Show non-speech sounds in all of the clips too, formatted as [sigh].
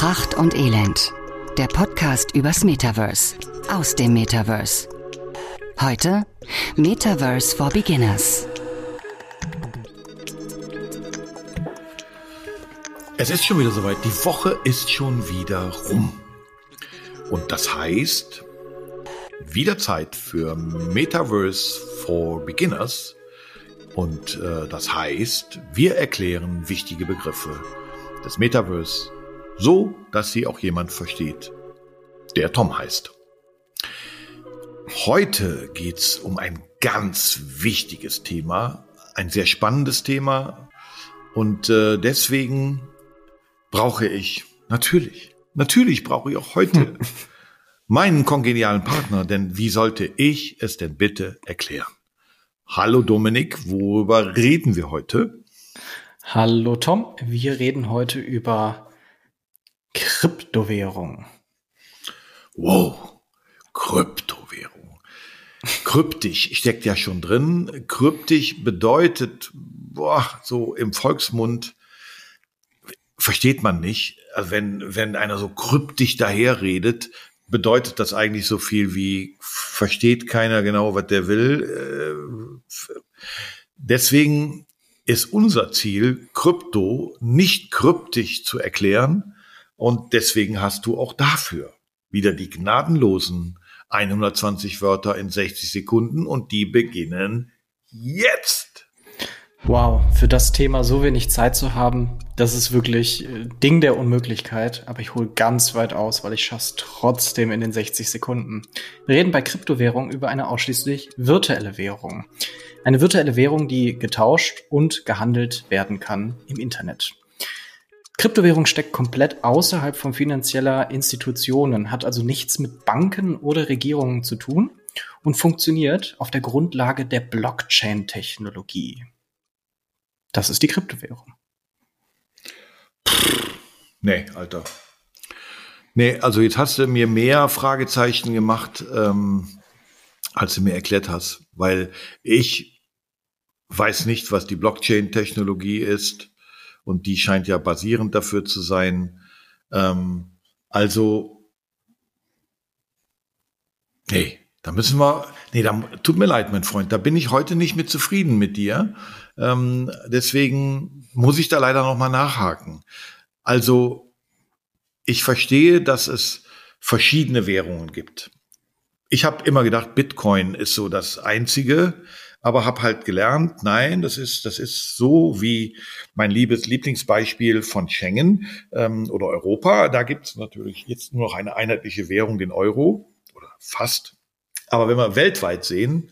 Pracht und Elend. Der Podcast übers Metaverse. Aus dem Metaverse. Heute Metaverse for Beginners. Es ist schon wieder soweit. Die Woche ist schon wieder rum. Und das heißt, wieder Zeit für Metaverse for Beginners. Und äh, das heißt, wir erklären wichtige Begriffe des Metaverse so, dass sie auch jemand versteht, der Tom heißt. Heute geht's um ein ganz wichtiges Thema, ein sehr spannendes Thema und äh, deswegen brauche ich natürlich, natürlich brauche ich auch heute [laughs] meinen kongenialen Partner, denn wie sollte ich es denn bitte erklären? Hallo Dominik, worüber reden wir heute? Hallo Tom, wir reden heute über Kryptowährung. Wow, Kryptowährung. Kryptisch steckt ja schon drin. Kryptisch bedeutet, boah, so im Volksmund versteht man nicht. Wenn, wenn einer so kryptisch daherredet, bedeutet das eigentlich so viel wie versteht keiner genau, was der will. Äh, deswegen ist unser Ziel, Krypto nicht kryptisch zu erklären. Und deswegen hast du auch dafür wieder die gnadenlosen 120 Wörter in 60 Sekunden und die beginnen jetzt. Wow, für das Thema so wenig Zeit zu haben, das ist wirklich äh, Ding der Unmöglichkeit. Aber ich hole ganz weit aus, weil ich schaff's trotzdem in den 60 Sekunden. Wir reden bei Kryptowährung über eine ausschließlich virtuelle Währung. Eine virtuelle Währung, die getauscht und gehandelt werden kann im Internet. Kryptowährung steckt komplett außerhalb von finanzieller Institutionen, hat also nichts mit Banken oder Regierungen zu tun und funktioniert auf der Grundlage der Blockchain-Technologie. Das ist die Kryptowährung. Nee, Alter. Nee, also jetzt hast du mir mehr Fragezeichen gemacht, ähm, als du mir erklärt hast, weil ich weiß nicht, was die Blockchain-Technologie ist und die scheint ja basierend dafür zu sein. Ähm, also, nee, da müssen wir, nee, da, tut mir leid, mein Freund, da bin ich heute nicht mit zufrieden mit dir. Ähm, deswegen muss ich da leider noch mal nachhaken. Also, ich verstehe, dass es verschiedene Währungen gibt. Ich habe immer gedacht, Bitcoin ist so das einzige, aber habe halt gelernt, nein, das ist das ist so wie mein liebes Lieblingsbeispiel von Schengen ähm, oder Europa. Da gibt es natürlich jetzt nur noch eine einheitliche Währung, den Euro oder fast. Aber wenn wir weltweit sehen,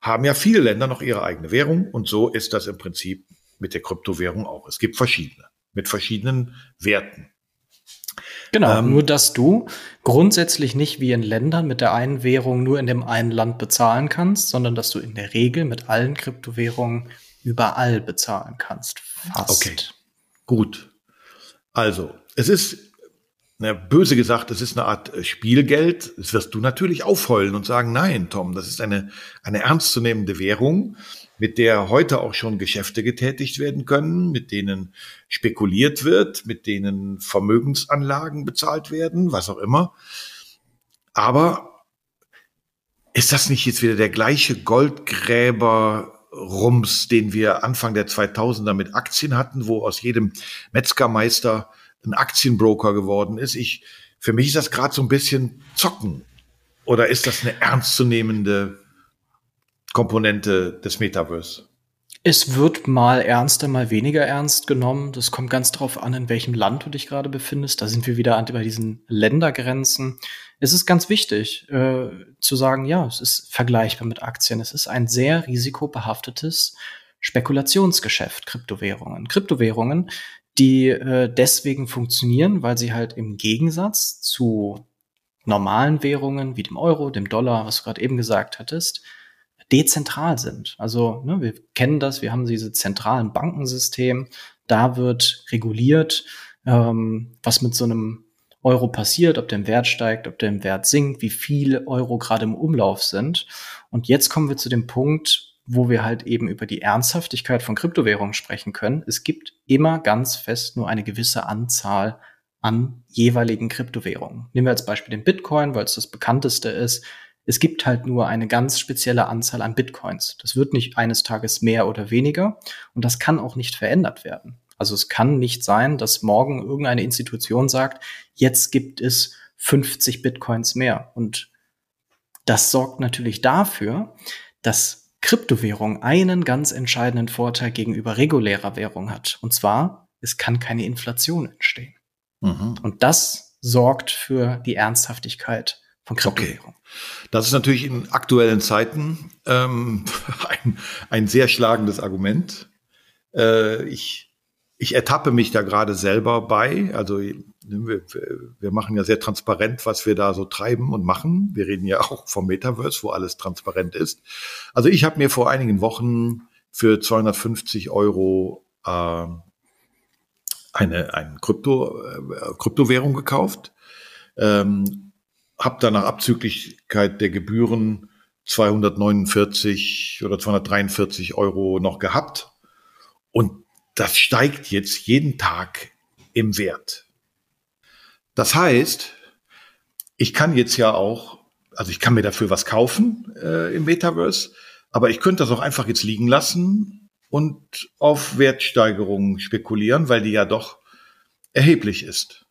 haben ja viele Länder noch ihre eigene Währung und so ist das im Prinzip mit der Kryptowährung auch. Es gibt verschiedene mit verschiedenen Werten. Genau, ähm, nur dass du grundsätzlich nicht wie in Ländern mit der einen Währung nur in dem einen Land bezahlen kannst, sondern dass du in der Regel mit allen Kryptowährungen überall bezahlen kannst. Fast. Okay, gut. Also, es ist na, böse gesagt, es ist eine Art äh, Spielgeld. Das wirst du natürlich aufheulen und sagen, nein, Tom, das ist eine, eine ernstzunehmende Währung, mit der heute auch schon Geschäfte getätigt werden können, mit denen spekuliert wird, mit denen Vermögensanlagen bezahlt werden, was auch immer. Aber ist das nicht jetzt wieder der gleiche Goldgräber Rums, den wir Anfang der 2000er mit Aktien hatten, wo aus jedem Metzgermeister ein Aktienbroker geworden ist. Ich, für mich ist das gerade so ein bisschen zocken. Oder ist das eine ernstzunehmende Komponente des Metaverse? Es wird mal ernster, mal weniger ernst genommen. Das kommt ganz drauf an, in welchem Land du dich gerade befindest. Da sind wir wieder bei diesen Ländergrenzen. Es ist ganz wichtig äh, zu sagen, ja, es ist vergleichbar mit Aktien. Es ist ein sehr risikobehaftetes Spekulationsgeschäft, Kryptowährungen. Kryptowährungen die äh, deswegen funktionieren, weil sie halt im Gegensatz zu normalen Währungen wie dem Euro, dem Dollar, was du gerade eben gesagt hattest, dezentral sind. Also ne, wir kennen das, wir haben diese zentralen Bankensystem, da wird reguliert, ähm, was mit so einem Euro passiert, ob der im Wert steigt, ob der im Wert sinkt, wie viele Euro gerade im Umlauf sind. Und jetzt kommen wir zu dem Punkt, wo wir halt eben über die Ernsthaftigkeit von Kryptowährungen sprechen können. Es gibt immer ganz fest nur eine gewisse Anzahl an jeweiligen Kryptowährungen. Nehmen wir als Beispiel den Bitcoin, weil es das bekannteste ist. Es gibt halt nur eine ganz spezielle Anzahl an Bitcoins. Das wird nicht eines Tages mehr oder weniger und das kann auch nicht verändert werden. Also es kann nicht sein, dass morgen irgendeine Institution sagt, jetzt gibt es 50 Bitcoins mehr. Und das sorgt natürlich dafür, dass Kryptowährung einen ganz entscheidenden Vorteil gegenüber regulärer Währung hat. Und zwar, es kann keine Inflation entstehen. Mhm. Und das sorgt für die Ernsthaftigkeit von Kryptowährung. Okay. Das ist natürlich in aktuellen Zeiten ähm, [laughs] ein, ein sehr schlagendes Argument. Äh, ich, ich ertappe mich da gerade selber bei. Also wir, wir machen ja sehr transparent, was wir da so treiben und machen. Wir reden ja auch vom Metaverse, wo alles transparent ist. Also ich habe mir vor einigen Wochen für 250 Euro äh, eine, eine Krypto, äh, Kryptowährung gekauft, ähm, habe dann nach Abzüglichkeit der Gebühren 249 oder 243 Euro noch gehabt. Und das steigt jetzt jeden Tag im Wert. Das heißt, ich kann jetzt ja auch, also ich kann mir dafür was kaufen äh, im Metaverse, aber ich könnte das auch einfach jetzt liegen lassen und auf Wertsteigerungen spekulieren, weil die ja doch erheblich ist.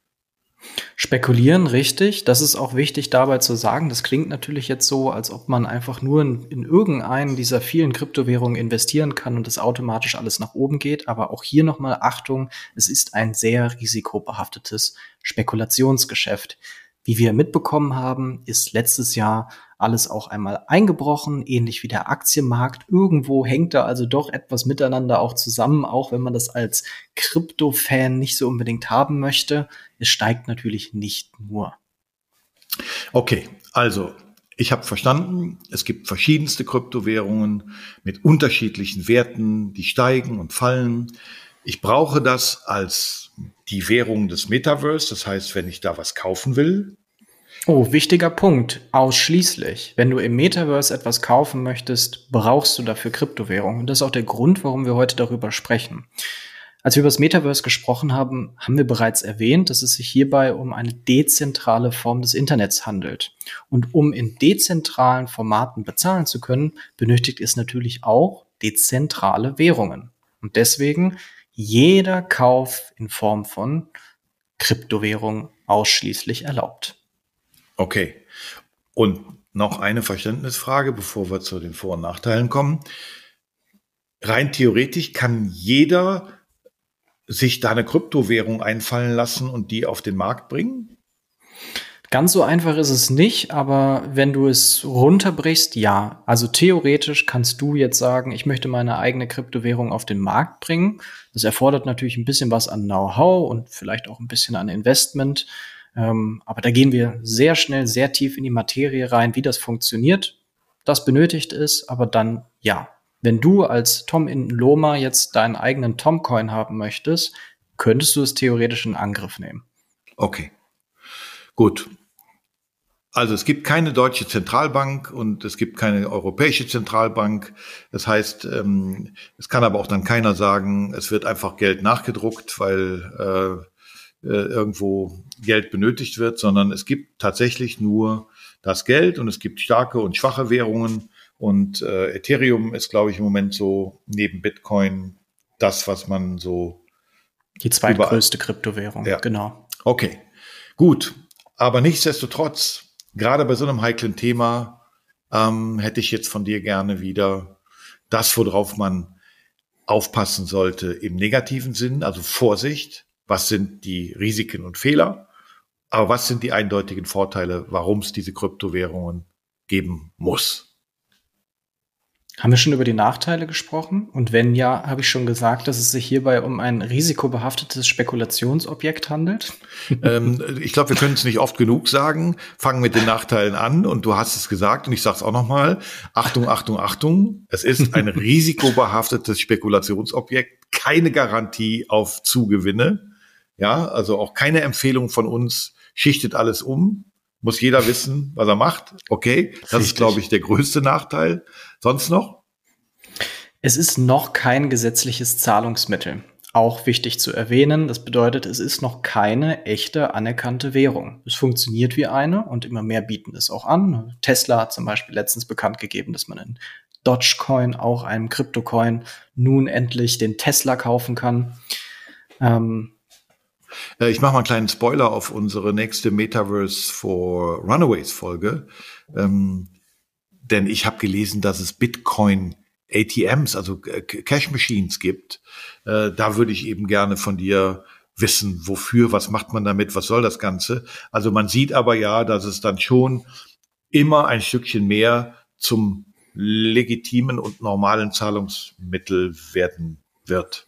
Spekulieren, richtig. Das ist auch wichtig dabei zu sagen. Das klingt natürlich jetzt so, als ob man einfach nur in, in irgendeinen dieser vielen Kryptowährungen investieren kann und es automatisch alles nach oben geht. Aber auch hier nochmal Achtung, es ist ein sehr risikobehaftetes Spekulationsgeschäft. Wie wir mitbekommen haben, ist letztes Jahr alles auch einmal eingebrochen, ähnlich wie der Aktienmarkt. Irgendwo hängt da also doch etwas miteinander auch zusammen, auch wenn man das als Krypto-Fan nicht so unbedingt haben möchte. Es steigt natürlich nicht nur. Okay, also ich habe verstanden, es gibt verschiedenste Kryptowährungen mit unterschiedlichen Werten, die steigen und fallen. Ich brauche das als die Währung des Metaverse. Das heißt, wenn ich da was kaufen will, Oh, wichtiger Punkt. Ausschließlich. Wenn du im Metaverse etwas kaufen möchtest, brauchst du dafür Kryptowährung. Und das ist auch der Grund, warum wir heute darüber sprechen. Als wir über das Metaverse gesprochen haben, haben wir bereits erwähnt, dass es sich hierbei um eine dezentrale Form des Internets handelt. Und um in dezentralen Formaten bezahlen zu können, benötigt es natürlich auch dezentrale Währungen. Und deswegen jeder Kauf in Form von Kryptowährung ausschließlich erlaubt. Okay. Und noch eine Verständnisfrage, bevor wir zu den Vor- und Nachteilen kommen. Rein theoretisch kann jeder sich da eine Kryptowährung einfallen lassen und die auf den Markt bringen? Ganz so einfach ist es nicht, aber wenn du es runterbrichst, ja. Also theoretisch kannst du jetzt sagen, ich möchte meine eigene Kryptowährung auf den Markt bringen. Das erfordert natürlich ein bisschen was an Know-how und vielleicht auch ein bisschen an Investment. Ähm, aber da gehen wir sehr schnell, sehr tief in die Materie rein, wie das funktioniert. Das benötigt ist, aber dann ja. Wenn du als Tom in Loma jetzt deinen eigenen Tom-Coin haben möchtest, könntest du es theoretisch in Angriff nehmen. Okay. Gut. Also es gibt keine deutsche Zentralbank und es gibt keine europäische Zentralbank. Das heißt, ähm, es kann aber auch dann keiner sagen, es wird einfach Geld nachgedruckt, weil äh, äh, irgendwo Geld benötigt wird, sondern es gibt tatsächlich nur das Geld und es gibt starke und schwache Währungen. Und äh, Ethereum ist, glaube ich, im Moment so neben Bitcoin das, was man so. Die zweitgrößte Kryptowährung, ja. genau. Okay, gut. Aber nichtsdestotrotz, gerade bei so einem heiklen Thema, ähm, hätte ich jetzt von dir gerne wieder das, worauf man aufpassen sollte im negativen Sinn, also Vorsicht, was sind die Risiken und Fehler, aber was sind die eindeutigen Vorteile, warum es diese Kryptowährungen geben muss. Haben wir schon über die Nachteile gesprochen? Und wenn ja, habe ich schon gesagt, dass es sich hierbei um ein risikobehaftetes Spekulationsobjekt handelt? Ähm, ich glaube, wir können es nicht oft genug sagen. Fangen mit den Nachteilen an und du hast es gesagt und ich sage es auch nochmal. Achtung, Achtung, Achtung. Es ist ein [laughs] risikobehaftetes Spekulationsobjekt. Keine Garantie auf Zugewinne. Ja, also auch keine Empfehlung von uns, schichtet alles um. Muss jeder wissen, was er macht. Okay, das Richtig. ist, glaube ich, der größte Nachteil. Sonst noch? Es ist noch kein gesetzliches Zahlungsmittel. auch wichtig zu erwähnen, das bedeutet, es ist noch keine echte anerkannte Währung. Es funktioniert wie eine und immer mehr bieten es auch an. Tesla hat zum Beispiel letztens bekannt gegeben, dass man in Dogecoin, auch einem Kryptocoin, nun endlich den Tesla kaufen kann. Ähm, äh, ich mache mal einen kleinen Spoiler auf unsere nächste Metaverse for Runaways Folge. Ähm, denn ich habe gelesen, dass es Bitcoin ATMs, also Cash Machines gibt. Äh, da würde ich eben gerne von dir wissen, wofür, was macht man damit, was soll das Ganze. Also man sieht aber ja, dass es dann schon immer ein Stückchen mehr zum legitimen und normalen Zahlungsmittel werden wird.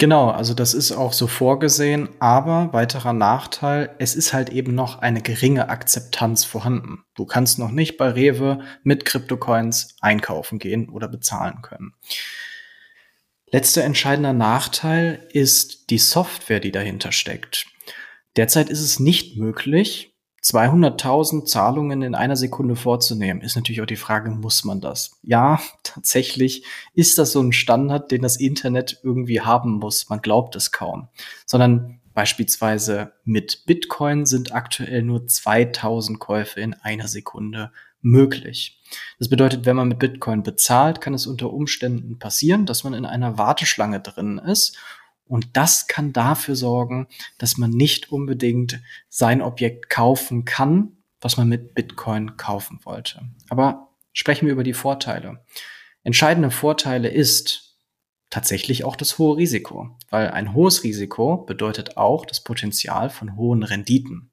Genau, also das ist auch so vorgesehen, aber weiterer Nachteil, es ist halt eben noch eine geringe Akzeptanz vorhanden. Du kannst noch nicht bei Rewe mit Kryptocoins einkaufen gehen oder bezahlen können. Letzter entscheidender Nachteil ist die Software, die dahinter steckt. Derzeit ist es nicht möglich, 200.000 Zahlungen in einer Sekunde vorzunehmen, ist natürlich auch die Frage, muss man das? Ja, tatsächlich ist das so ein Standard, den das Internet irgendwie haben muss. Man glaubt es kaum. Sondern beispielsweise mit Bitcoin sind aktuell nur 2000 Käufe in einer Sekunde möglich. Das bedeutet, wenn man mit Bitcoin bezahlt, kann es unter Umständen passieren, dass man in einer Warteschlange drin ist und das kann dafür sorgen, dass man nicht unbedingt sein Objekt kaufen kann, was man mit Bitcoin kaufen wollte. Aber sprechen wir über die Vorteile. Entscheidende Vorteile ist tatsächlich auch das hohe Risiko, weil ein hohes Risiko bedeutet auch das Potenzial von hohen Renditen.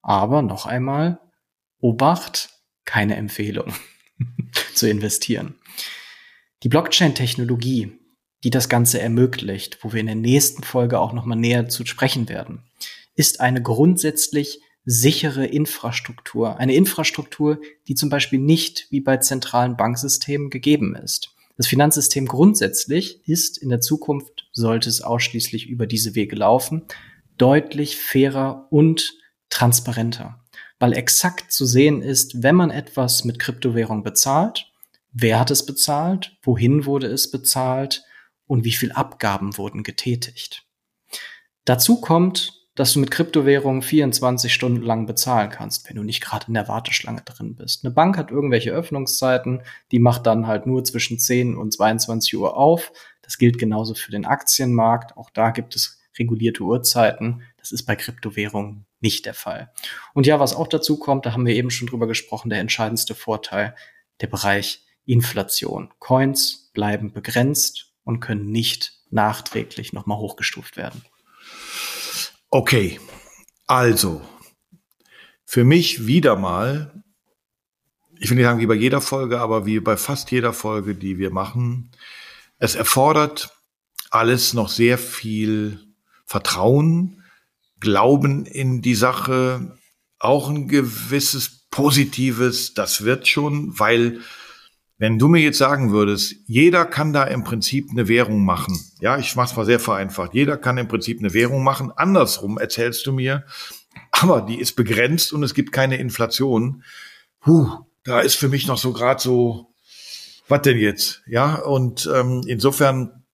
Aber noch einmal, Obacht, keine Empfehlung [laughs] zu investieren. Die Blockchain-Technologie die das Ganze ermöglicht, wo wir in der nächsten Folge auch nochmal näher zu sprechen werden, ist eine grundsätzlich sichere Infrastruktur. Eine Infrastruktur, die zum Beispiel nicht wie bei zentralen Banksystemen gegeben ist. Das Finanzsystem grundsätzlich ist in der Zukunft, sollte es ausschließlich über diese Wege laufen, deutlich fairer und transparenter, weil exakt zu sehen ist, wenn man etwas mit Kryptowährung bezahlt, wer hat es bezahlt, wohin wurde es bezahlt, und wie viel Abgaben wurden getätigt. Dazu kommt, dass du mit Kryptowährungen 24 Stunden lang bezahlen kannst, wenn du nicht gerade in der Warteschlange drin bist. Eine Bank hat irgendwelche Öffnungszeiten, die macht dann halt nur zwischen 10 und 22 Uhr auf. Das gilt genauso für den Aktienmarkt. Auch da gibt es regulierte Uhrzeiten. Das ist bei Kryptowährungen nicht der Fall. Und ja, was auch dazu kommt, da haben wir eben schon drüber gesprochen, der entscheidendste Vorteil, der Bereich Inflation. Coins bleiben begrenzt und können nicht nachträglich nochmal hochgestuft werden. Okay, also für mich wieder mal, ich will nicht sagen wie bei jeder Folge, aber wie bei fast jeder Folge, die wir machen, es erfordert alles noch sehr viel Vertrauen, Glauben in die Sache, auch ein gewisses Positives, das wird schon, weil wenn du mir jetzt sagen würdest, jeder kann da im Prinzip eine Währung machen. Ja, ich mach's mal sehr vereinfacht. Jeder kann im Prinzip eine Währung machen. Andersrum erzählst du mir, aber die ist begrenzt und es gibt keine Inflation. Huh, da ist für mich noch so gerade so, was denn jetzt? Ja, und ähm, insofern,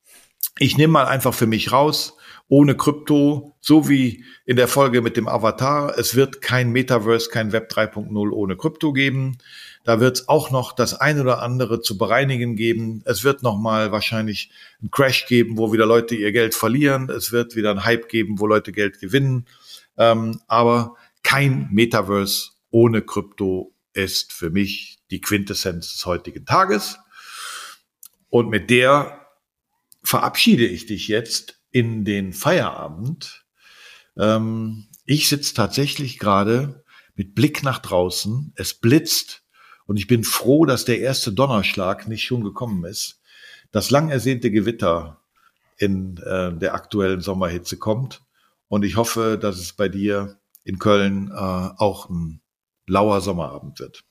ich nehme mal einfach für mich raus, ohne Krypto, so wie in der Folge mit dem Avatar. Es wird kein Metaverse, kein Web 3.0 ohne Krypto geben. Da wird es auch noch das ein oder andere zu bereinigen geben. Es wird noch mal wahrscheinlich einen Crash geben, wo wieder Leute ihr Geld verlieren. Es wird wieder einen Hype geben, wo Leute Geld gewinnen. Ähm, aber kein Metaverse ohne Krypto ist für mich die Quintessenz des heutigen Tages. Und mit der verabschiede ich dich jetzt in den Feierabend. Ähm, ich sitze tatsächlich gerade mit Blick nach draußen. Es blitzt und ich bin froh, dass der erste Donnerschlag nicht schon gekommen ist. Das lang ersehnte Gewitter in äh, der aktuellen Sommerhitze kommt. Und ich hoffe, dass es bei dir in Köln äh, auch ein lauer Sommerabend wird.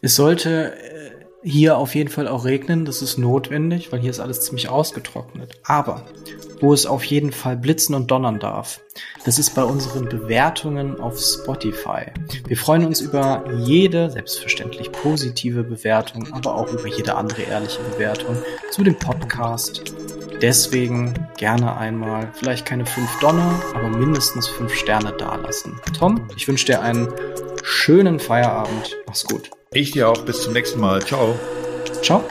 Es sollte äh, hier auf jeden Fall auch regnen. Das ist notwendig, weil hier ist alles ziemlich ausgetrocknet. Aber wo es auf jeden Fall blitzen und donnern darf. Das ist bei unseren Bewertungen auf Spotify. Wir freuen uns über jede, selbstverständlich positive Bewertung, aber auch über jede andere ehrliche Bewertung zu dem Podcast. Deswegen gerne einmal, vielleicht keine fünf Donner, aber mindestens fünf Sterne dalassen. Tom, ich wünsche dir einen schönen Feierabend. Mach's gut. Ich dir auch. Bis zum nächsten Mal. Ciao. Ciao.